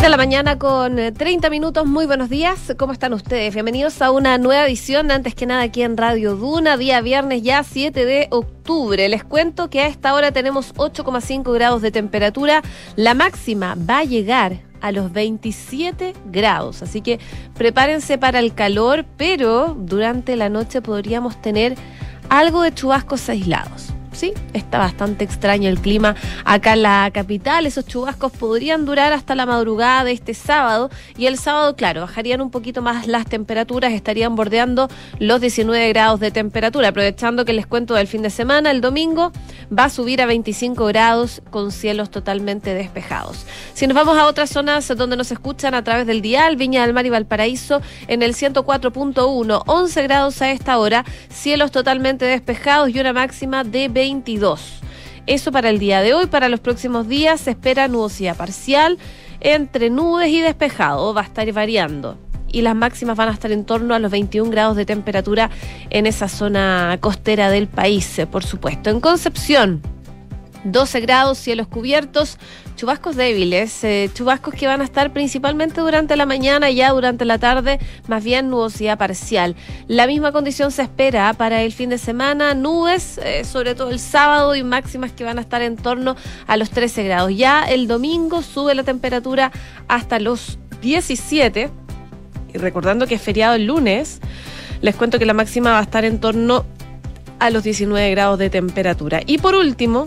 6 de la mañana con 30 eh, minutos. Muy buenos días. ¿Cómo están ustedes? Bienvenidos a una nueva edición, antes que nada aquí en Radio Duna, día viernes ya 7 de octubre. Les cuento que a esta hora tenemos 8,5 grados de temperatura. La máxima va a llegar a los 27 grados. Así que prepárense para el calor, pero durante la noche podríamos tener algo de chubascos aislados sí, está bastante extraño el clima acá en la capital. Esos chubascos podrían durar hasta la madrugada de este sábado y el sábado, claro, bajarían un poquito más las temperaturas, estarían bordeando los 19 grados de temperatura. Aprovechando que les cuento del fin de semana, el domingo va a subir a 25 grados con cielos totalmente despejados. Si nos vamos a otras zonas donde nos escuchan a través del dial, Viña del Mar y Valparaíso en el 104.1, 11 grados a esta hora, cielos totalmente despejados y una máxima de 20 eso para el día de hoy. Para los próximos días se espera nubosidad parcial entre nubes y despejado. Va a estar variando. Y las máximas van a estar en torno a los 21 grados de temperatura en esa zona costera del país, por supuesto. En Concepción, 12 grados, cielos cubiertos, chubascos débiles, eh, chubascos que van a estar principalmente durante la mañana y ya durante la tarde, más bien nubosidad parcial. La misma condición se espera para el fin de semana, nubes, eh, sobre todo el sábado y máximas que van a estar en torno a los 13 grados. Ya el domingo sube la temperatura hasta los 17 y recordando que es feriado el lunes, les cuento que la máxima va a estar en torno a los 19 grados de temperatura. Y por último,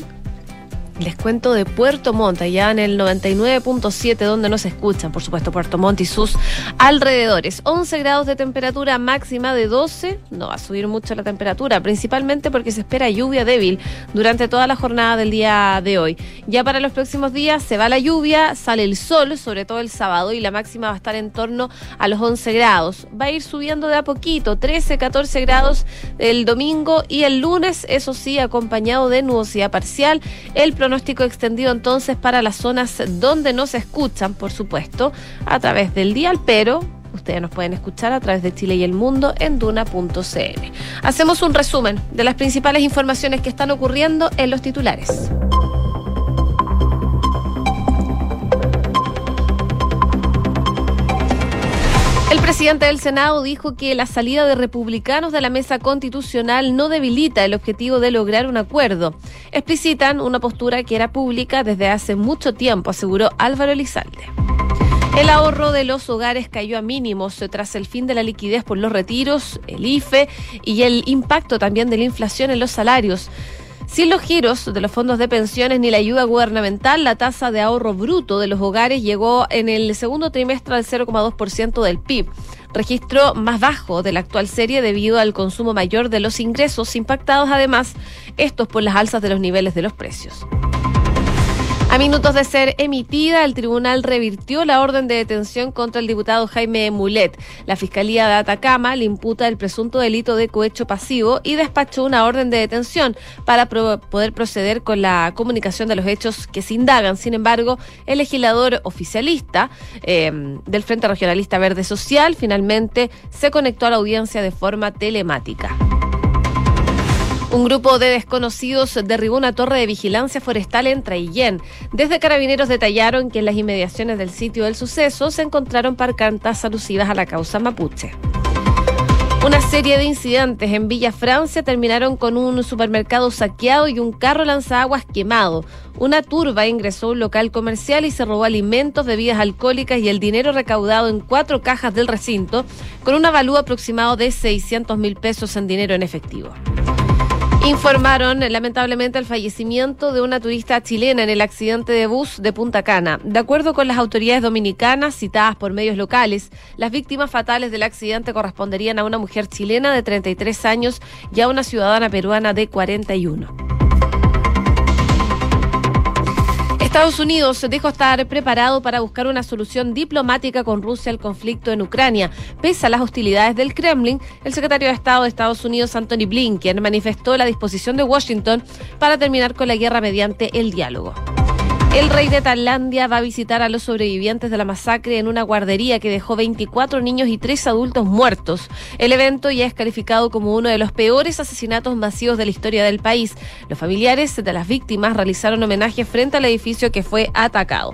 les cuento de Puerto Montt, allá en el 99.7, donde nos escuchan, por supuesto, Puerto Montt y sus alrededores. 11 grados de temperatura máxima de 12, no va a subir mucho la temperatura, principalmente porque se espera lluvia débil durante toda la jornada del día de hoy. Ya para los próximos días se va la lluvia, sale el sol, sobre todo el sábado, y la máxima va a estar en torno a los 11 grados. Va a ir subiendo de a poquito, 13, 14 grados el domingo y el lunes, eso sí, acompañado de nubosidad parcial. El pronóstico extendido entonces para las zonas donde nos escuchan, por supuesto, a través del dial, pero ustedes nos pueden escuchar a través de Chile y el Mundo en duna.cl. Hacemos un resumen de las principales informaciones que están ocurriendo en los titulares. El presidente del Senado dijo que la salida de republicanos de la mesa constitucional no debilita el objetivo de lograr un acuerdo. Explicitan una postura que era pública desde hace mucho tiempo, aseguró Álvaro Elizalde. El ahorro de los hogares cayó a mínimos tras el fin de la liquidez por los retiros, el IFE y el impacto también de la inflación en los salarios. Sin los giros de los fondos de pensiones ni la ayuda gubernamental, la tasa de ahorro bruto de los hogares llegó en el segundo trimestre al 0,2% del PIB, registro más bajo de la actual serie debido al consumo mayor de los ingresos, impactados además estos por las alzas de los niveles de los precios. A minutos de ser emitida, el tribunal revirtió la orden de detención contra el diputado Jaime Mulet. La Fiscalía de Atacama le imputa el presunto delito de cohecho pasivo y despachó una orden de detención para poder proceder con la comunicación de los hechos que se indagan. Sin embargo, el legislador oficialista eh, del Frente Regionalista Verde Social finalmente se conectó a la audiencia de forma telemática. Un grupo de desconocidos derribó una torre de vigilancia forestal en Traillén. Desde carabineros detallaron que en las inmediaciones del sitio del suceso se encontraron parcantas alusivas a la causa mapuche. Una serie de incidentes en Villa Francia terminaron con un supermercado saqueado y un carro lanzaguas quemado. Una turba ingresó a un local comercial y se robó alimentos, bebidas alcohólicas y el dinero recaudado en cuatro cajas del recinto, con un avalúo aproximado de 600 mil pesos en dinero en efectivo. Informaron lamentablemente el fallecimiento de una turista chilena en el accidente de bus de Punta Cana. De acuerdo con las autoridades dominicanas citadas por medios locales, las víctimas fatales del accidente corresponderían a una mujer chilena de 33 años y a una ciudadana peruana de 41. Estados Unidos dijo estar preparado para buscar una solución diplomática con Rusia al conflicto en Ucrania. Pese a las hostilidades del Kremlin, el secretario de Estado de Estados Unidos, Anthony Blinken, manifestó la disposición de Washington para terminar con la guerra mediante el diálogo. El rey de Tailandia va a visitar a los sobrevivientes de la masacre en una guardería que dejó 24 niños y 3 adultos muertos. El evento ya es calificado como uno de los peores asesinatos masivos de la historia del país. Los familiares de las víctimas realizaron homenaje frente al edificio que fue atacado.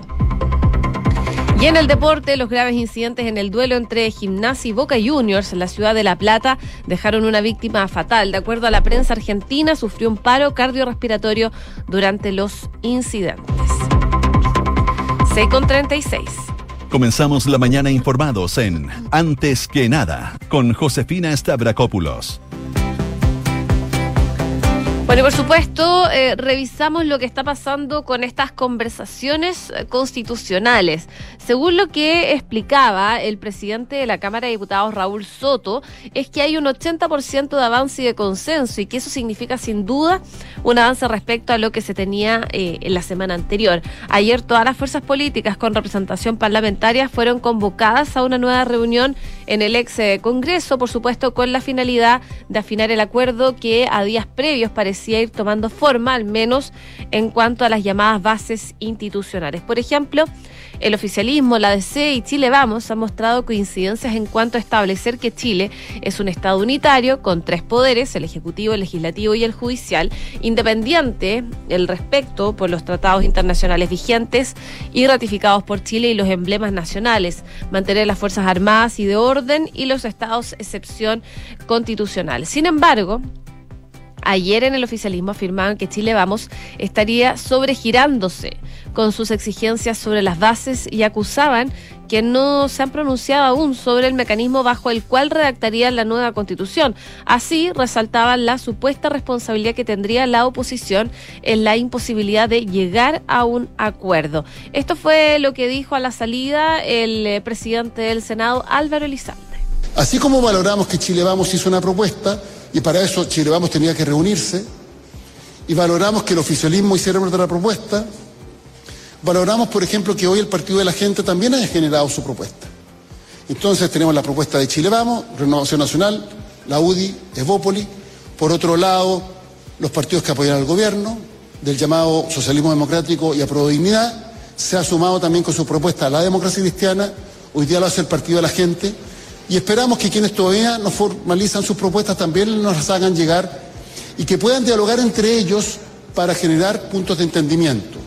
Y en el deporte, los graves incidentes en el duelo entre Gimnasia y Boca Juniors en la ciudad de La Plata dejaron una víctima fatal. De acuerdo a la prensa argentina, sufrió un paro cardiorrespiratorio durante los incidentes. 6 con 36. Comenzamos la mañana informados en Antes que nada con Josefina Stavrakopoulos. Bueno, por supuesto, eh, revisamos lo que está pasando con estas conversaciones eh, constitucionales. Según lo que explicaba el presidente de la Cámara de Diputados, Raúl Soto, es que hay un 80% de avance y de consenso y que eso significa sin duda un avance respecto a lo que se tenía eh, en la semana anterior. Ayer todas las fuerzas políticas con representación parlamentaria fueron convocadas a una nueva reunión en el ex Congreso, por supuesto, con la finalidad de afinar el acuerdo que a días previos parecía ir tomando forma, al menos en cuanto a las llamadas bases institucionales. Por ejemplo, el oficialismo, la DC y Chile Vamos han mostrado coincidencias en cuanto a establecer que Chile es un Estado unitario con tres poderes, el Ejecutivo, el Legislativo y el Judicial, independiente el respecto por los tratados internacionales vigentes y ratificados por Chile y los emblemas nacionales, mantener las Fuerzas Armadas y de orden y los estados excepción constitucional. Sin embargo, Ayer en el oficialismo afirmaban que Chile Vamos estaría sobregirándose con sus exigencias sobre las bases y acusaban que no se han pronunciado aún sobre el mecanismo bajo el cual redactarían la nueva constitución. Así resaltaban la supuesta responsabilidad que tendría la oposición en la imposibilidad de llegar a un acuerdo. Esto fue lo que dijo a la salida el eh, presidente del Senado, Álvaro Elizalde. Así como valoramos que Chile Vamos hizo una propuesta, y para eso Chile Vamos tenía que reunirse, y valoramos que el oficialismo hiciera otra propuesta, valoramos, por ejemplo, que hoy el Partido de la Gente también haya generado su propuesta. Entonces tenemos la propuesta de Chile Vamos, Renovación Nacional, la UDI, Evópoli, por otro lado, los partidos que apoyan al gobierno, del llamado socialismo democrático y a dignidad, se ha sumado también con su propuesta a la democracia cristiana, hoy día lo hace el Partido de la Gente, y esperamos que quienes todavía no formalizan sus propuestas también nos las hagan llegar y que puedan dialogar entre ellos para generar puntos de entendimiento.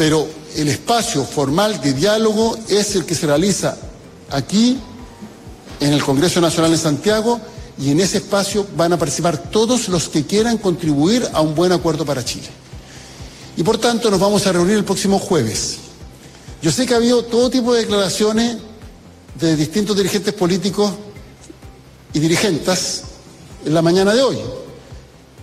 Pero el espacio formal de diálogo es el que se realiza aquí, en el Congreso Nacional en Santiago, y en ese espacio van a participar todos los que quieran contribuir a un buen acuerdo para Chile. Y por tanto nos vamos a reunir el próximo jueves. Yo sé que ha habido todo tipo de declaraciones de distintos dirigentes políticos y dirigentes en la mañana de hoy,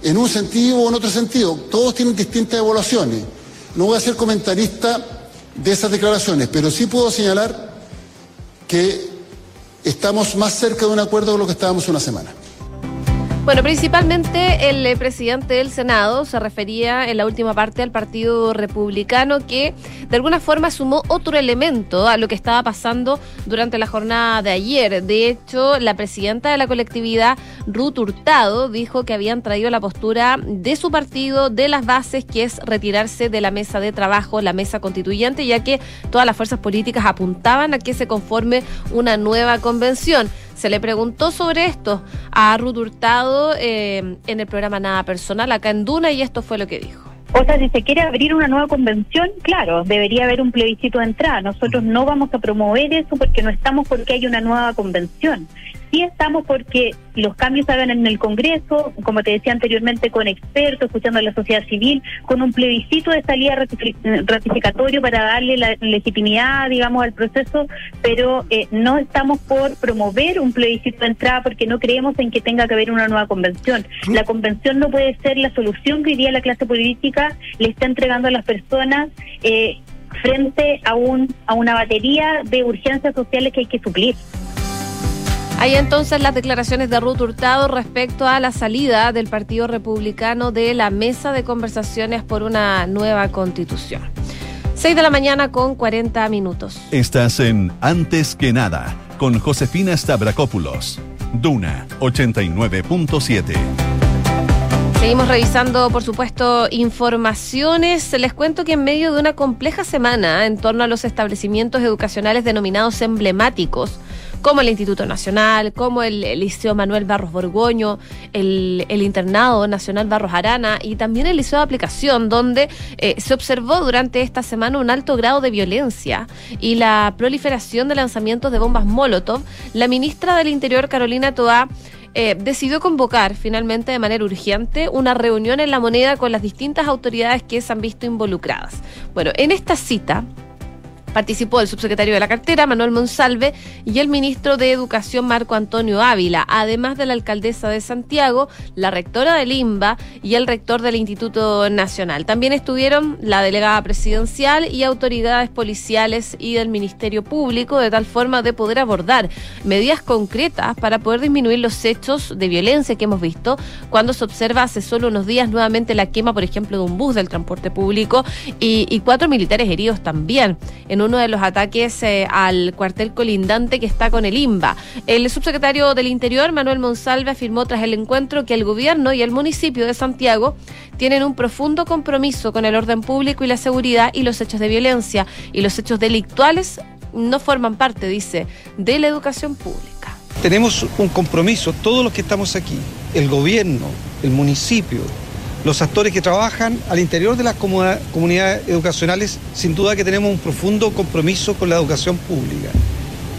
en un sentido o en otro sentido. Todos tienen distintas evaluaciones. No voy a ser comentarista de esas declaraciones, pero sí puedo señalar que estamos más cerca de un acuerdo de lo que estábamos una semana. Bueno, principalmente el eh, presidente del Senado se refería en la última parte al Partido Republicano que de alguna forma sumó otro elemento a lo que estaba pasando durante la jornada de ayer. De hecho, la presidenta de la colectividad, Ruth Hurtado, dijo que habían traído la postura de su partido de las bases, que es retirarse de la mesa de trabajo, la mesa constituyente, ya que todas las fuerzas políticas apuntaban a que se conforme una nueva convención. Se le preguntó sobre esto a Ruth Hurtado eh, en el programa Nada Personal acá en Duna y esto fue lo que dijo. O sea, si se quiere abrir una nueva convención, claro, debería haber un plebiscito de entrada. Nosotros no vamos a promover eso porque no estamos porque hay una nueva convención. Estamos porque los cambios se hagan en el Congreso, como te decía anteriormente, con expertos, escuchando a la sociedad civil, con un plebiscito de salida ratificatorio para darle la legitimidad, digamos, al proceso, pero eh, no estamos por promover un plebiscito de entrada porque no creemos en que tenga que haber una nueva convención. La convención no puede ser la solución que hoy día la clase política le está entregando a las personas. Eh, frente a un a una batería de urgencias sociales que hay que suplir. Hay entonces las declaraciones de Ruth Hurtado respecto a la salida del Partido Republicano de la mesa de conversaciones por una nueva constitución. 6 de la mañana con 40 minutos. Estás en Antes que nada con Josefina Stavrakopoulos. Duna 89.7. Seguimos revisando, por supuesto, informaciones. Les cuento que en medio de una compleja semana en torno a los establecimientos educacionales denominados emblemáticos, como el Instituto Nacional, como el, Liceo Manuel Barros Borgoño, el, Internado Nacional Barros Arana y también el Liceo de Aplicación, donde eh, se observó durante esta semana un alto grado de violencia y la proliferación de lanzamientos de bombas Molotov. La ministra del Interior, Carolina Toá, eh, decidió convocar finalmente de manera urgente una reunión en la moneda con las distintas autoridades que se han visto involucradas. Bueno, en esta cita Participó el subsecretario de la cartera, Manuel Monsalve, y el ministro de Educación, Marco Antonio Ávila, además de la alcaldesa de Santiago, la rectora del IMBA y el rector del Instituto Nacional. También estuvieron la delegada presidencial y autoridades policiales y del Ministerio Público, de tal forma de poder abordar medidas concretas para poder disminuir los hechos de violencia que hemos visto cuando se observa hace solo unos días nuevamente la quema, por ejemplo, de un bus del transporte público y, y cuatro militares heridos también en un uno de los ataques eh, al cuartel colindante que está con el IMBA. El subsecretario del Interior, Manuel Monsalve, afirmó tras el encuentro que el gobierno y el municipio de Santiago tienen un profundo compromiso con el orden público y la seguridad y los hechos de violencia y los hechos delictuales no forman parte, dice, de la educación pública. Tenemos un compromiso, todos los que estamos aquí, el gobierno, el municipio, los actores que trabajan al interior de las comunidades educacionales, sin duda que tenemos un profundo compromiso con la educación pública.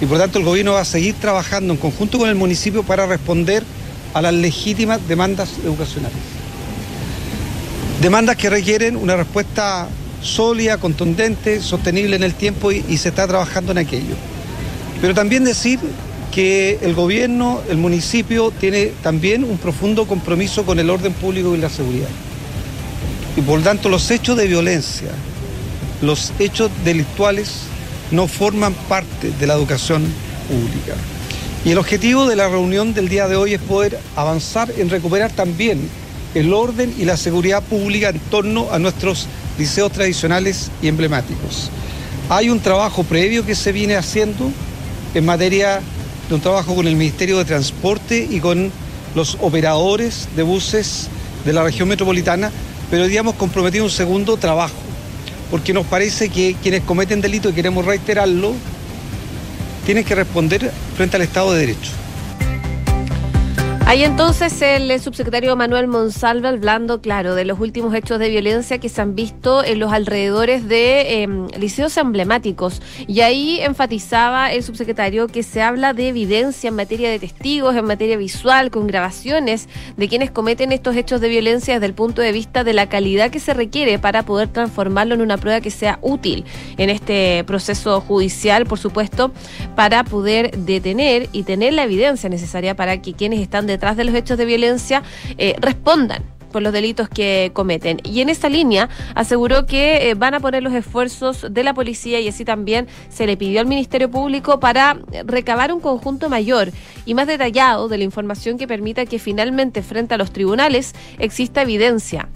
Y por tanto el gobierno va a seguir trabajando en conjunto con el municipio para responder a las legítimas demandas educacionales. Demandas que requieren una respuesta sólida, contundente, sostenible en el tiempo y, y se está trabajando en aquello. Pero también decir que el gobierno, el municipio, tiene también un profundo compromiso con el orden público y la seguridad. Y por tanto los hechos de violencia, los hechos delictuales no forman parte de la educación pública. Y el objetivo de la reunión del día de hoy es poder avanzar en recuperar también el orden y la seguridad pública en torno a nuestros liceos tradicionales y emblemáticos. Hay un trabajo previo que se viene haciendo en materia de un trabajo con el Ministerio de Transporte y con los operadores de buses de la región metropolitana, pero hemos comprometido un segundo trabajo, porque nos parece que quienes cometen delito, y queremos reiterarlo, tienen que responder frente al Estado de Derecho. Hay entonces el subsecretario Manuel Monsalve hablando, claro, de los últimos hechos de violencia que se han visto en los alrededores de em, liceos emblemáticos. Y ahí enfatizaba el subsecretario que se habla de evidencia en materia de testigos, en materia visual, con grabaciones de quienes cometen estos hechos de violencia desde el punto de vista de la calidad que se requiere para poder transformarlo en una prueba que sea útil en este proceso judicial, por supuesto, para poder detener y tener la evidencia necesaria para que quienes están de detrás de los hechos de violencia eh, respondan por los delitos que cometen. Y en esa línea aseguró que eh, van a poner los esfuerzos de la policía y así también se le pidió al Ministerio Público para recabar un conjunto mayor y más detallado de la información que permita que finalmente frente a los tribunales exista evidencia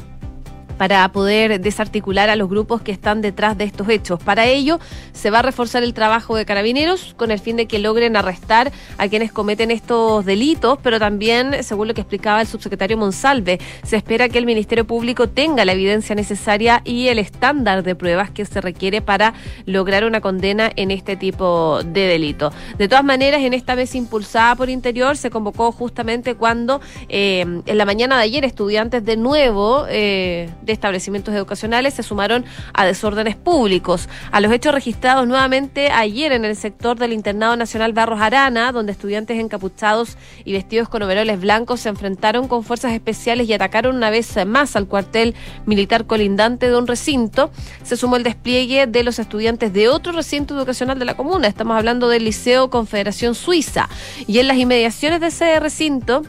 para poder desarticular a los grupos que están detrás de estos hechos. Para ello, se va a reforzar el trabajo de carabineros con el fin de que logren arrestar a quienes cometen estos delitos, pero también, según lo que explicaba el subsecretario Monsalve, se espera que el Ministerio Público tenga la evidencia necesaria y el estándar de pruebas que se requiere para lograr una condena en este tipo de delito. De todas maneras, en esta vez impulsada por Interior, se convocó justamente cuando eh, en la mañana de ayer estudiantes de nuevo eh, establecimientos educacionales se sumaron a desórdenes públicos. A los hechos registrados nuevamente ayer en el sector del Internado Nacional Barros Arana, donde estudiantes encapuchados y vestidos con overoles blancos se enfrentaron con fuerzas especiales y atacaron una vez más al cuartel militar colindante de un recinto, se sumó el despliegue de los estudiantes de otro recinto educacional de la comuna. Estamos hablando del Liceo Confederación Suiza. Y en las inmediaciones de ese recinto,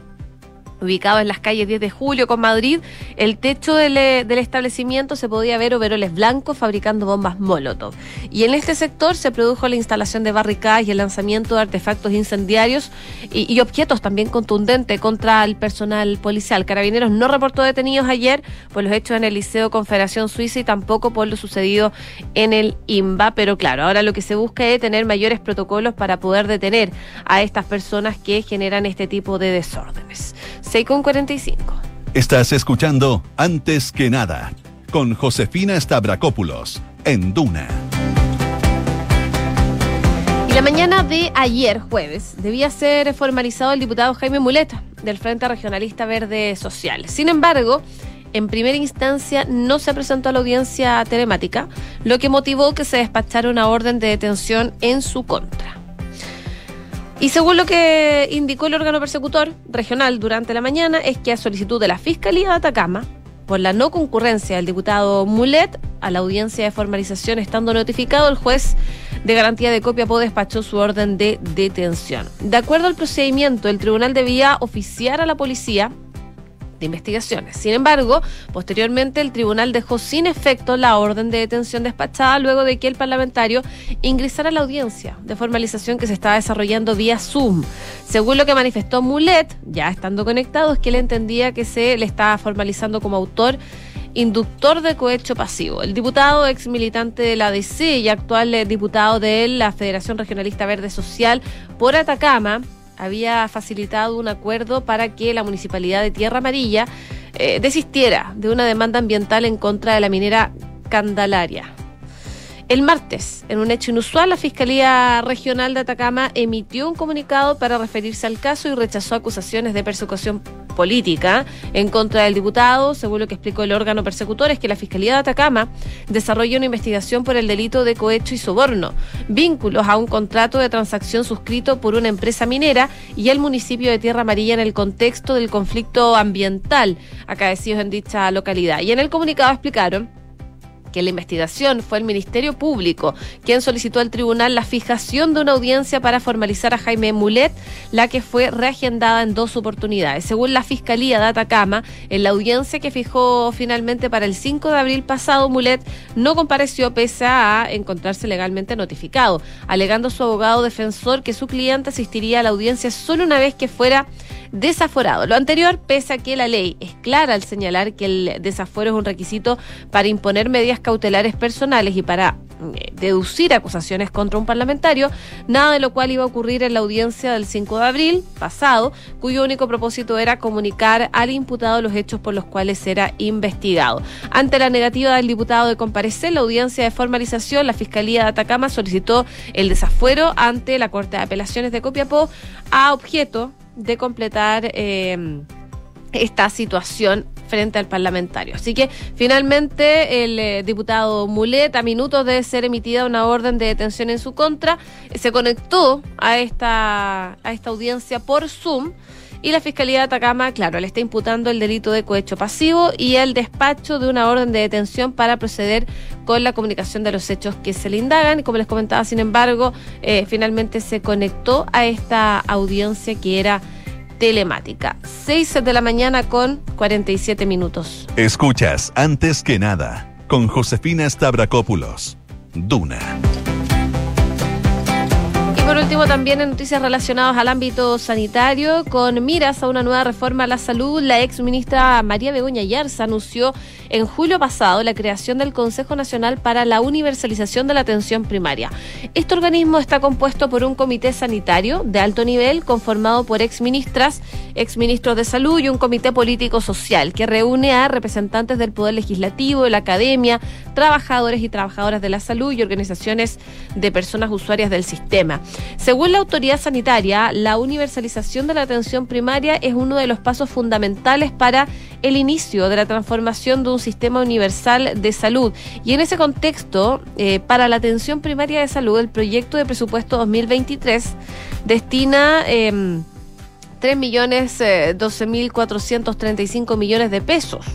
ubicado en las calles 10 de julio con Madrid, el techo del, eh, del, establecimiento se podía ver overoles blancos fabricando bombas Molotov. Y en este sector se produjo la instalación de barricadas y el lanzamiento de artefactos incendiarios y, y objetos también contundentes contra el personal policial. Carabineros no reportó detenidos ayer por los hechos en el Liceo Confederación Suiza y tampoco por lo sucedido en el IMBA, pero claro, ahora lo que se busca es tener mayores protocolos para poder detener a estas personas que generan este tipo de desórdenes. 6 con 45. Estás escuchando Antes que nada con Josefina Stavrakopoulos en Duna la mañana de ayer, jueves, debía ser formalizado el diputado Jaime Muleta del Frente Regionalista Verde Social. Sin embargo, en primera instancia no se presentó a la audiencia telemática, lo que motivó que se despachara una orden de detención en su contra. Y según lo que indicó el órgano persecutor regional durante la mañana, es que a solicitud de la Fiscalía de Atacama, por la no concurrencia del diputado Mulet a la audiencia de formalización, estando notificado, el juez de garantía de Copiapó despachó su orden de detención. De acuerdo al procedimiento, el tribunal debía oficiar a la policía investigaciones. Sin embargo, posteriormente el tribunal dejó sin efecto la orden de detención despachada luego de que el parlamentario ingresara a la audiencia de formalización que se estaba desarrollando vía Zoom. Según lo que manifestó Mulet, ya estando conectado, es que él entendía que se le estaba formalizando como autor inductor de cohecho pasivo. El diputado ex militante de la DC y actual eh, diputado de la Federación Regionalista Verde Social por Atacama había facilitado un acuerdo para que la municipalidad de Tierra Amarilla eh, desistiera de una demanda ambiental en contra de la minera Candelaria. El martes, en un hecho inusual, la Fiscalía Regional de Atacama emitió un comunicado para referirse al caso y rechazó acusaciones de persecución política en contra del diputado, según lo que explicó el órgano persecutor, es que la Fiscalía de Atacama desarrolla una investigación por el delito de cohecho y soborno, vínculos a un contrato de transacción suscrito por una empresa minera y el municipio de Tierra Amarilla en el contexto del conflicto ambiental acaecidos en dicha localidad. Y en el comunicado explicaron que la investigación fue el Ministerio Público quien solicitó al tribunal la fijación de una audiencia para formalizar a Jaime Mulet, la que fue reagendada en dos oportunidades. Según la Fiscalía de Atacama, en la audiencia que fijó finalmente para el 5 de abril pasado, Mulet no compareció pese a encontrarse legalmente notificado, alegando su abogado defensor que su cliente asistiría a la audiencia solo una vez que fuera desaforado. Lo anterior, pese a que la ley es clara al señalar que el desafuero es un requisito para imponer medidas cautelares personales y para eh, deducir acusaciones contra un parlamentario, nada de lo cual iba a ocurrir en la audiencia del 5 de abril pasado, cuyo único propósito era comunicar al imputado los hechos por los cuales era investigado. Ante la negativa del diputado de comparecer, la audiencia de formalización, la Fiscalía de Atacama solicitó el desafuero ante la Corte de Apelaciones de Copiapó a objeto de completar eh, esta situación frente al parlamentario. Así que finalmente el eh, diputado Mulet, a minutos de ser emitida una orden de detención en su contra, se conectó a esta, a esta audiencia por Zoom. Y la Fiscalía de Atacama, claro, le está imputando el delito de cohecho pasivo y el despacho de una orden de detención para proceder con la comunicación de los hechos que se le indagan. Como les comentaba, sin embargo, eh, finalmente se conectó a esta audiencia que era telemática. 6 de la mañana con 47 minutos. Escuchas antes que nada con Josefina Stavrakopoulos. Duna por último, también en noticias relacionadas al ámbito sanitario, con miras a una nueva reforma a la salud, la ex ministra María Begoña Yarza anunció en julio pasado la creación del Consejo Nacional para la Universalización de la Atención Primaria. Este organismo está compuesto por un comité sanitario de alto nivel conformado por ex ministras, ex ministros de salud y un comité político social que reúne a representantes del Poder Legislativo, de la academia, trabajadores y trabajadoras de la salud y organizaciones de personas usuarias del sistema. Según la autoridad sanitaria, la universalización de la atención primaria es uno de los pasos fundamentales para el inicio de la transformación de un sistema universal de salud. Y en ese contexto, eh, para la atención primaria de salud, el proyecto de presupuesto 2023 destina... Eh, 3 millones eh, 12 mil 435 millones de pesos,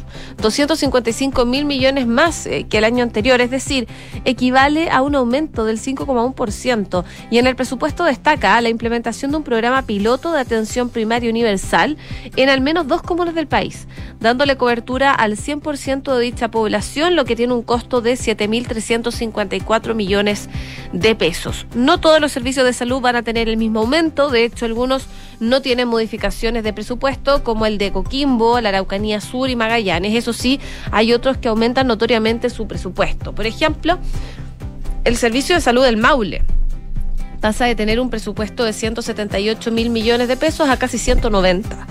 255 mil millones más eh, que el año anterior, es decir, equivale a un aumento del 5,1%. Y en el presupuesto destaca la implementación de un programa piloto de atención primaria universal en al menos dos comunas del país, dándole cobertura al 100% de dicha población, lo que tiene un costo de 7.354 millones de pesos. No todos los servicios de salud van a tener el mismo aumento, de hecho algunos no tienen modificaciones de presupuesto, como el de Coquimbo, la Araucanía Sur y Magallanes. Eso sí, hay otros que aumentan notoriamente su presupuesto. Por ejemplo, el Servicio de Salud del Maule pasa de tener un presupuesto de 178 mil millones de pesos a casi 190.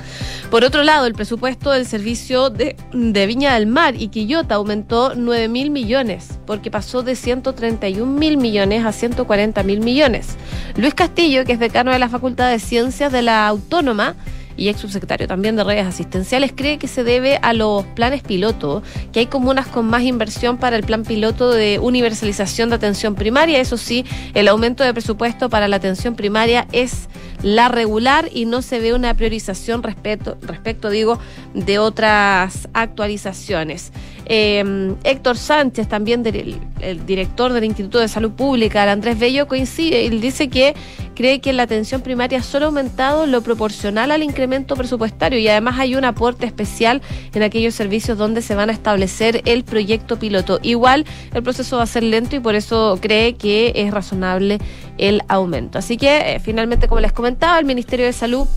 Por otro lado, el presupuesto del servicio de, de Viña del Mar y Quillota aumentó 9 mil millones, porque pasó de 131 mil millones a 140 mil millones. Luis Castillo, que es decano de la Facultad de Ciencias de la Autónoma, y ex subsecretario también de redes asistenciales, cree que se debe a los planes piloto, que hay comunas con más inversión para el plan piloto de universalización de atención primaria. Eso sí, el aumento de presupuesto para la atención primaria es la regular y no se ve una priorización respecto, respecto digo, de otras actualizaciones. Eh, Héctor Sánchez, también del, el director del Instituto de Salud Pública, el Andrés Bello, coincide y dice que cree que la atención primaria solo ha aumentado lo proporcional al incremento presupuestario y además hay un aporte especial en aquellos servicios donde se van a establecer el proyecto piloto. Igual el proceso va a ser lento y por eso cree que es razonable el aumento. Así que eh, finalmente, como les comentaba, el Ministerio de Salud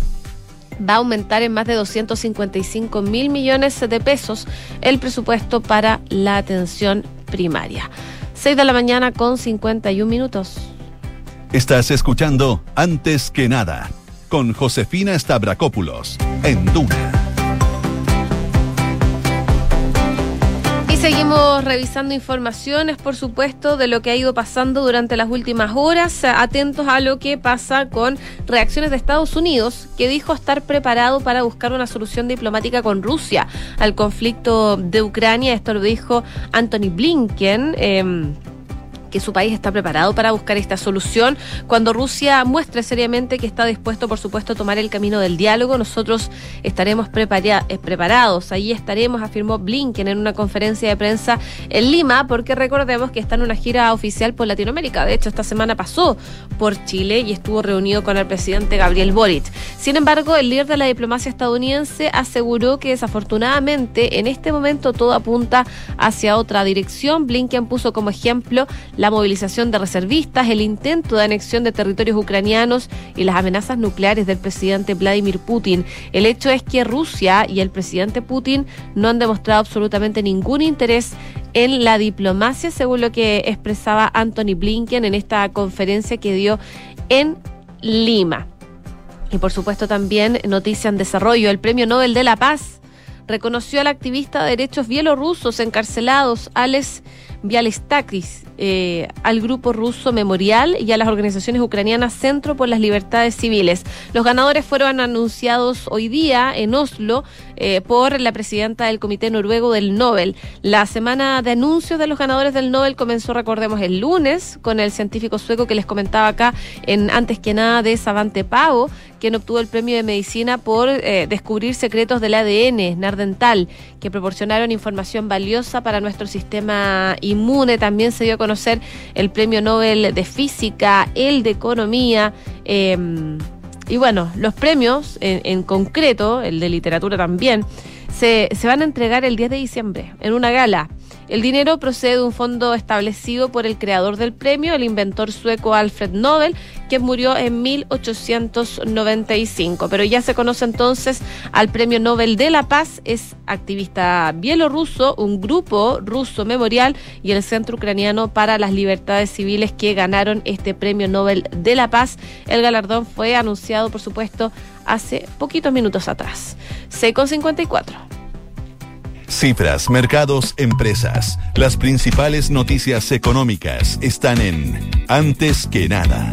va a aumentar en más de 255 mil millones de pesos el presupuesto para la atención primaria. 6 de la mañana con 51 minutos. Estás escuchando Antes que nada con Josefina Stavrakopoulos en Duna. Seguimos revisando informaciones, por supuesto, de lo que ha ido pasando durante las últimas horas, atentos a lo que pasa con reacciones de Estados Unidos, que dijo estar preparado para buscar una solución diplomática con Rusia al conflicto de Ucrania. Esto lo dijo Anthony Blinken. Eh, que su país está preparado para buscar esta solución. Cuando Rusia muestre seriamente que está dispuesto, por supuesto, a tomar el camino del diálogo, nosotros estaremos eh, preparados. Ahí estaremos, afirmó Blinken en una conferencia de prensa en Lima, porque recordemos que está en una gira oficial por Latinoamérica. De hecho, esta semana pasó por Chile y estuvo reunido con el presidente Gabriel Boric. Sin embargo, el líder de la diplomacia estadounidense aseguró que desafortunadamente en este momento todo apunta hacia otra dirección. Blinken puso como ejemplo la movilización de reservistas, el intento de anexión de territorios ucranianos y las amenazas nucleares del presidente Vladimir Putin. El hecho es que Rusia y el presidente Putin no han demostrado absolutamente ningún interés en la diplomacia, según lo que expresaba Anthony Blinken en esta conferencia que dio en Lima. Y por supuesto también noticia en desarrollo, el Premio Nobel de la Paz reconoció al activista de derechos bielorrusos encarcelados, Alex Bialystakis, eh, al grupo ruso Memorial y a las organizaciones ucranianas Centro por las Libertades Civiles. Los ganadores fueron anunciados hoy día en Oslo eh, por la presidenta del Comité Noruego del Nobel. La semana de anuncios de los ganadores del Nobel comenzó, recordemos, el lunes con el científico sueco que les comentaba acá en antes que nada de Savante Pago, quien obtuvo el premio de medicina por eh, descubrir secretos del ADN nardental que proporcionaron información valiosa para nuestro sistema inmune. También se dio a conocer el premio Nobel de Física, el de Economía. Em, y bueno, los premios en, en, concreto, el de literatura también, se, se van a entregar el 10 de diciembre en una gala el dinero procede de un fondo establecido por el creador del premio, el inventor sueco Alfred Nobel, que murió en 1895. Pero ya se conoce entonces al Premio Nobel de la Paz, es activista bielorruso, un grupo ruso memorial y el Centro Ucraniano para las Libertades Civiles que ganaron este Premio Nobel de la Paz. El galardón fue anunciado, por supuesto, hace poquitos minutos atrás. 6,54. Cifras, mercados, empresas. Las principales noticias económicas están en Antes que nada.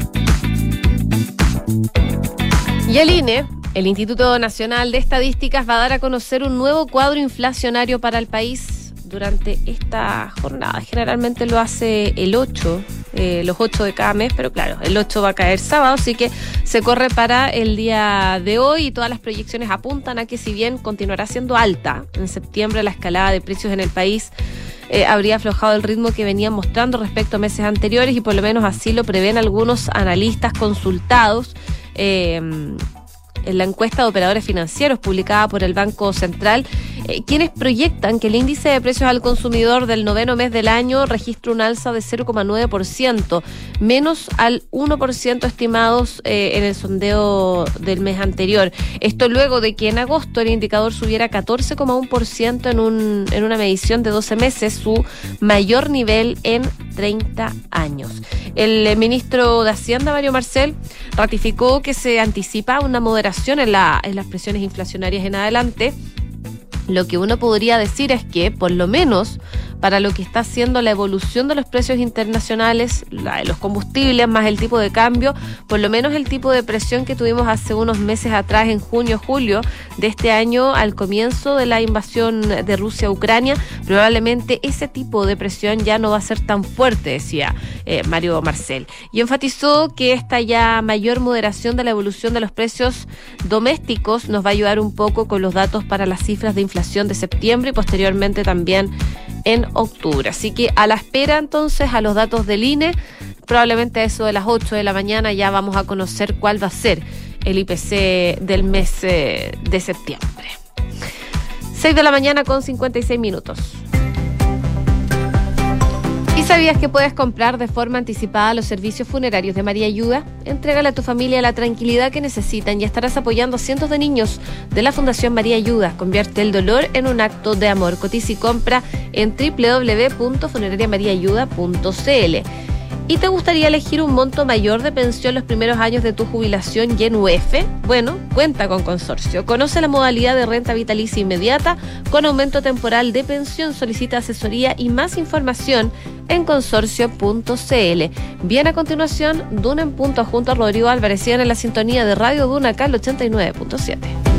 Y el INE, el Instituto Nacional de Estadísticas, va a dar a conocer un nuevo cuadro inflacionario para el país durante esta jornada. Generalmente lo hace el 8 eh, los 8 de cada mes, pero claro, el 8 va a caer sábado, así que se corre para el día de hoy y todas las proyecciones apuntan a que si bien continuará siendo alta en septiembre la escalada de precios en el país, eh, habría aflojado el ritmo que venían mostrando respecto a meses anteriores y por lo menos así lo prevén algunos analistas consultados. Eh, en la encuesta de operadores financieros publicada por el Banco Central, eh, quienes proyectan que el índice de precios al consumidor del noveno mes del año registra un alza de 0,9%, menos al 1% estimados eh, en el sondeo del mes anterior. Esto luego de que en agosto el indicador subiera 14,1% en, un, en una medición de 12 meses, su mayor nivel en 30 años. El ministro de Hacienda, Mario Marcel, ratificó que se anticipa una moderación en, la, en las presiones inflacionarias en adelante. Lo que uno podría decir es que, por lo menos, para lo que está haciendo la evolución de los precios internacionales, de los combustibles, más el tipo de cambio, por lo menos el tipo de presión que tuvimos hace unos meses atrás, en junio, julio de este año, al comienzo de la invasión de Rusia a Ucrania, probablemente ese tipo de presión ya no va a ser tan fuerte, decía eh, Mario Marcel. Y enfatizó que esta ya mayor moderación de la evolución de los precios domésticos nos va a ayudar un poco con los datos para las cifras de inflación de septiembre y posteriormente también en octubre. Así que a la espera entonces a los datos del INE, probablemente a eso de las 8 de la mañana ya vamos a conocer cuál va a ser el IPC del mes eh, de septiembre. 6 de la mañana con 56 minutos. ¿Y sabías que puedes comprar de forma anticipada los servicios funerarios de María Ayuda? Entrégale a tu familia la tranquilidad que necesitan y estarás apoyando a cientos de niños de la Fundación María Ayuda. Convierte el dolor en un acto de amor. Cotiza y compra en www.funerariamariaayuda.cl. ¿Y te gustaría elegir un monto mayor de pensión los primeros años de tu jubilación y en UF? Bueno, cuenta con Consorcio. Conoce la modalidad de renta vitalicia inmediata con aumento temporal de pensión. Solicita asesoría y más información en consorcio.cl. Bien a continuación, Duna en punto junto a Rodrigo Álvarez. En la sintonía de Radio Duna el 89.7.